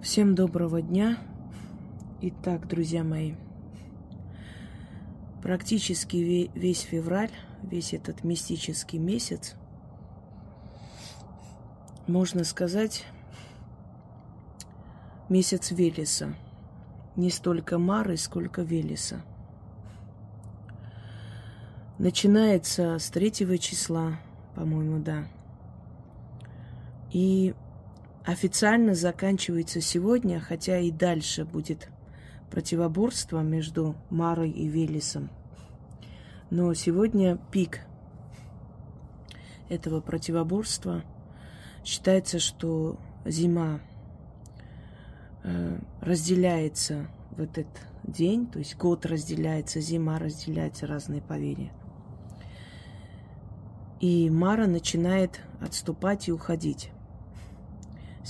Всем доброго дня. Итак, друзья мои, практически весь февраль, весь этот мистический месяц, можно сказать, месяц Велеса. Не столько Мары, сколько Велеса. Начинается с третьего числа, по-моему, да. И официально заканчивается сегодня, хотя и дальше будет противоборство между Марой и Велесом. Но сегодня пик этого противоборства. Считается, что зима э, разделяется в этот день, то есть год разделяется, зима разделяется, разные поверья. И Мара начинает отступать и уходить.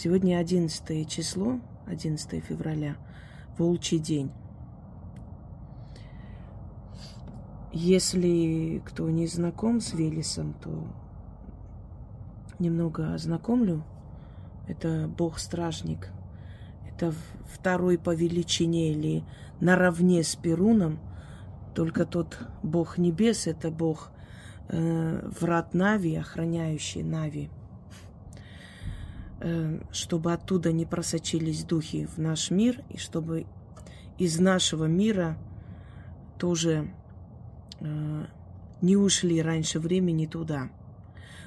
Сегодня 11 число, 11 февраля, волчий день. Если кто не знаком с Велесом, то немного ознакомлю. Это бог-стражник. Это второй по величине или наравне с Перуном. Только тот бог небес, это бог э, врат Нави, охраняющий Нави – чтобы оттуда не просочились духи в наш мир, и чтобы из нашего мира тоже э, не ушли раньше времени туда.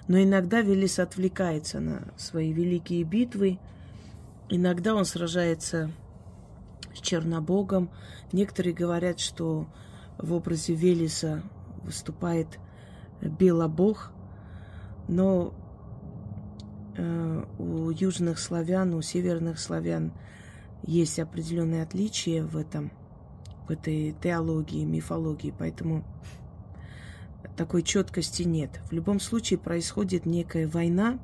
Но иногда Велес отвлекается на свои великие битвы. Иногда он сражается с Чернобогом. Некоторые говорят, что в образе Велеса выступает Белобог. Но у южных славян, у северных славян есть определенные отличия в этом, в этой теологии, мифологии, поэтому такой четкости нет. В любом случае происходит некая война,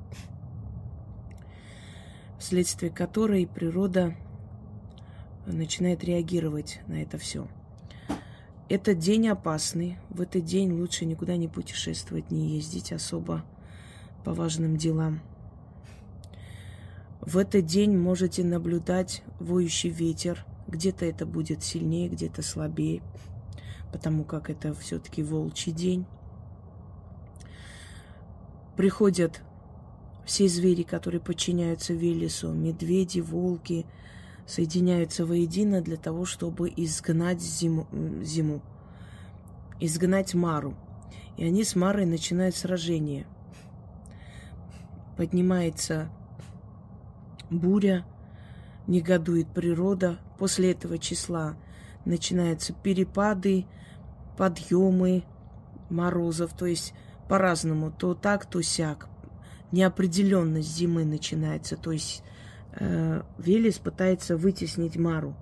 вследствие которой природа начинает реагировать на это все. Этот день опасный. В этот день лучше никуда не путешествовать, не ездить особо по важным делам. В этот день можете наблюдать воющий ветер. Где-то это будет сильнее, где-то слабее, потому как это все-таки волчий день. Приходят все звери, которые подчиняются Велесу, медведи, волки, соединяются воедино для того, чтобы изгнать зиму, зиму изгнать Мару. И они с Марой начинают сражение. Поднимается буря, негодует природа. После этого числа начинаются перепады, подъемы морозов, то есть по-разному, то так, то сяк. Неопределенность зимы начинается, то есть э, Велес пытается вытеснить Мару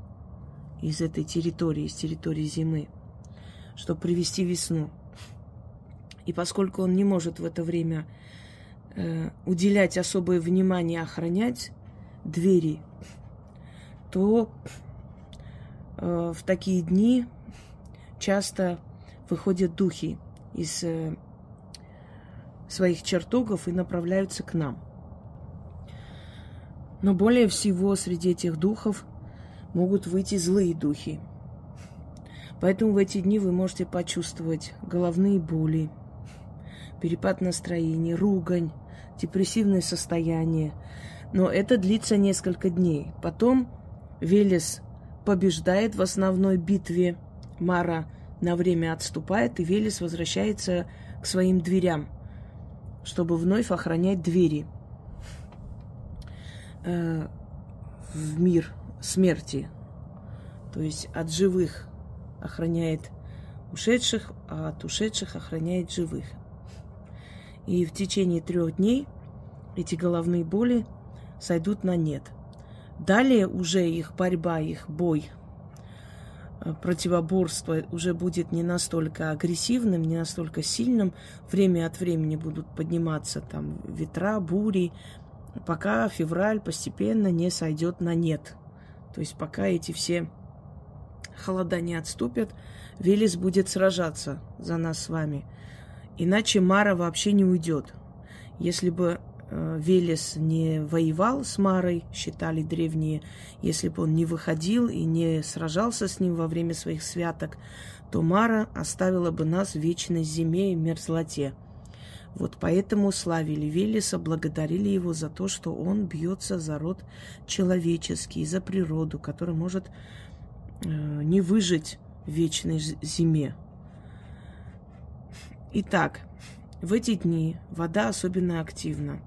из этой территории, из территории зимы, чтобы привести весну. И поскольку он не может в это время э, уделять особое внимание, охранять двери, то э, в такие дни часто выходят духи из э, своих чертогов и направляются к нам. Но более всего среди этих духов могут выйти злые духи. Поэтому в эти дни вы можете почувствовать головные боли, перепад настроения, ругань, депрессивное состояние, но это длится несколько дней. Потом Велес побеждает в основной битве. Мара на время отступает, и Велес возвращается к своим дверям, чтобы вновь охранять двери э, в мир смерти. То есть от живых охраняет ушедших, а от ушедших охраняет живых. И в течение трех дней эти головные боли сойдут на нет. Далее уже их борьба, их бой, э, противоборство уже будет не настолько агрессивным, не настолько сильным. Время от времени будут подниматься там ветра, бури, пока февраль постепенно не сойдет на нет. То есть пока эти все холода не отступят, Велес будет сражаться за нас с вами. Иначе Мара вообще не уйдет. Если бы Велес не воевал с Марой, считали древние, если бы он не выходил и не сражался с ним во время своих святок, то Мара оставила бы нас в вечной зиме и мерзлоте. Вот поэтому славили Велеса, благодарили его за то, что он бьется за род человеческий, за природу, которая может э, не выжить в вечной зиме. Итак, в эти дни вода особенно активна.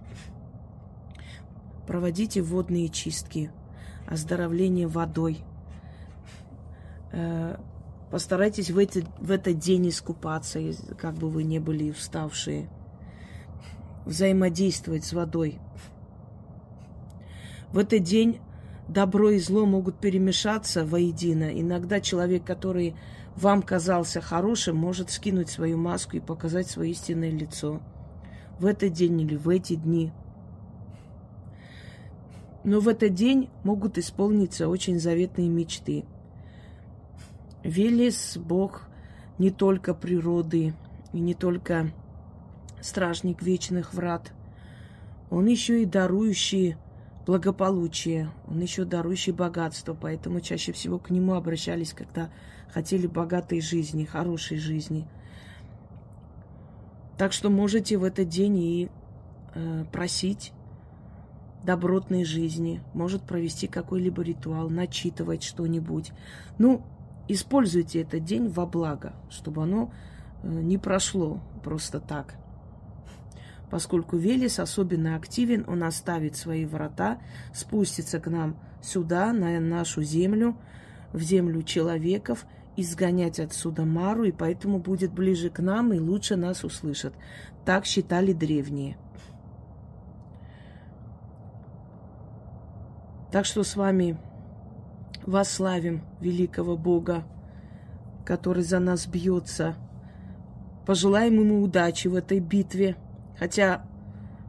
Проводите водные чистки, оздоровление водой. Э, постарайтесь в, эти, в этот день искупаться, как бы вы не были уставшие взаимодействовать с водой. В этот день добро и зло могут перемешаться воедино. Иногда человек, который вам казался хорошим, может скинуть свою маску и показать свое истинное лицо. В этот день или в эти дни. Но в этот день могут исполниться очень заветные мечты. Велес – Бог не только природы и не только стражник вечных врат. Он еще и дарующий благополучие, он еще дарующий богатство, поэтому чаще всего к нему обращались, когда хотели богатой жизни, хорошей жизни. Так что можете в этот день и э, просить добротной жизни, может провести какой-либо ритуал, начитывать что-нибудь. Ну, используйте этот день во благо, чтобы оно э, не прошло просто так. Поскольку Велес особенно активен, он оставит свои врата, спустится к нам сюда, на нашу землю, в землю человеков, изгонять отсюда Мару, и поэтому будет ближе к нам и лучше нас услышат. Так считали древние. Так что с вами восславим великого Бога, который за нас бьется. Пожелаем ему удачи в этой битве – Хотя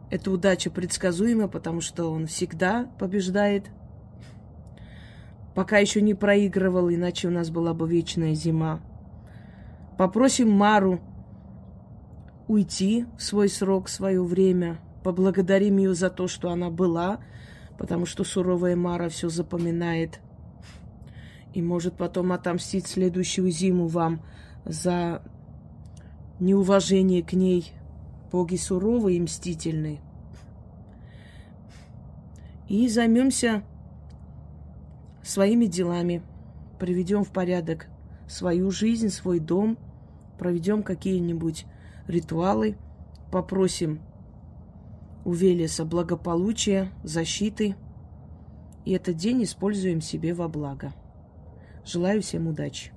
эта удача предсказуема, потому что он всегда побеждает. Пока еще не проигрывал, иначе у нас была бы вечная зима. Попросим Мару уйти в свой срок, в свое время. Поблагодарим ее за то, что она была, потому что суровая Мара все запоминает. И может потом отомстить следующую зиму вам за неуважение к ней, боги суровые и мстительные. И займемся своими делами, приведем в порядок свою жизнь, свой дом, проведем какие-нибудь ритуалы, попросим у Велеса благополучия, защиты, и этот день используем себе во благо. Желаю всем удачи.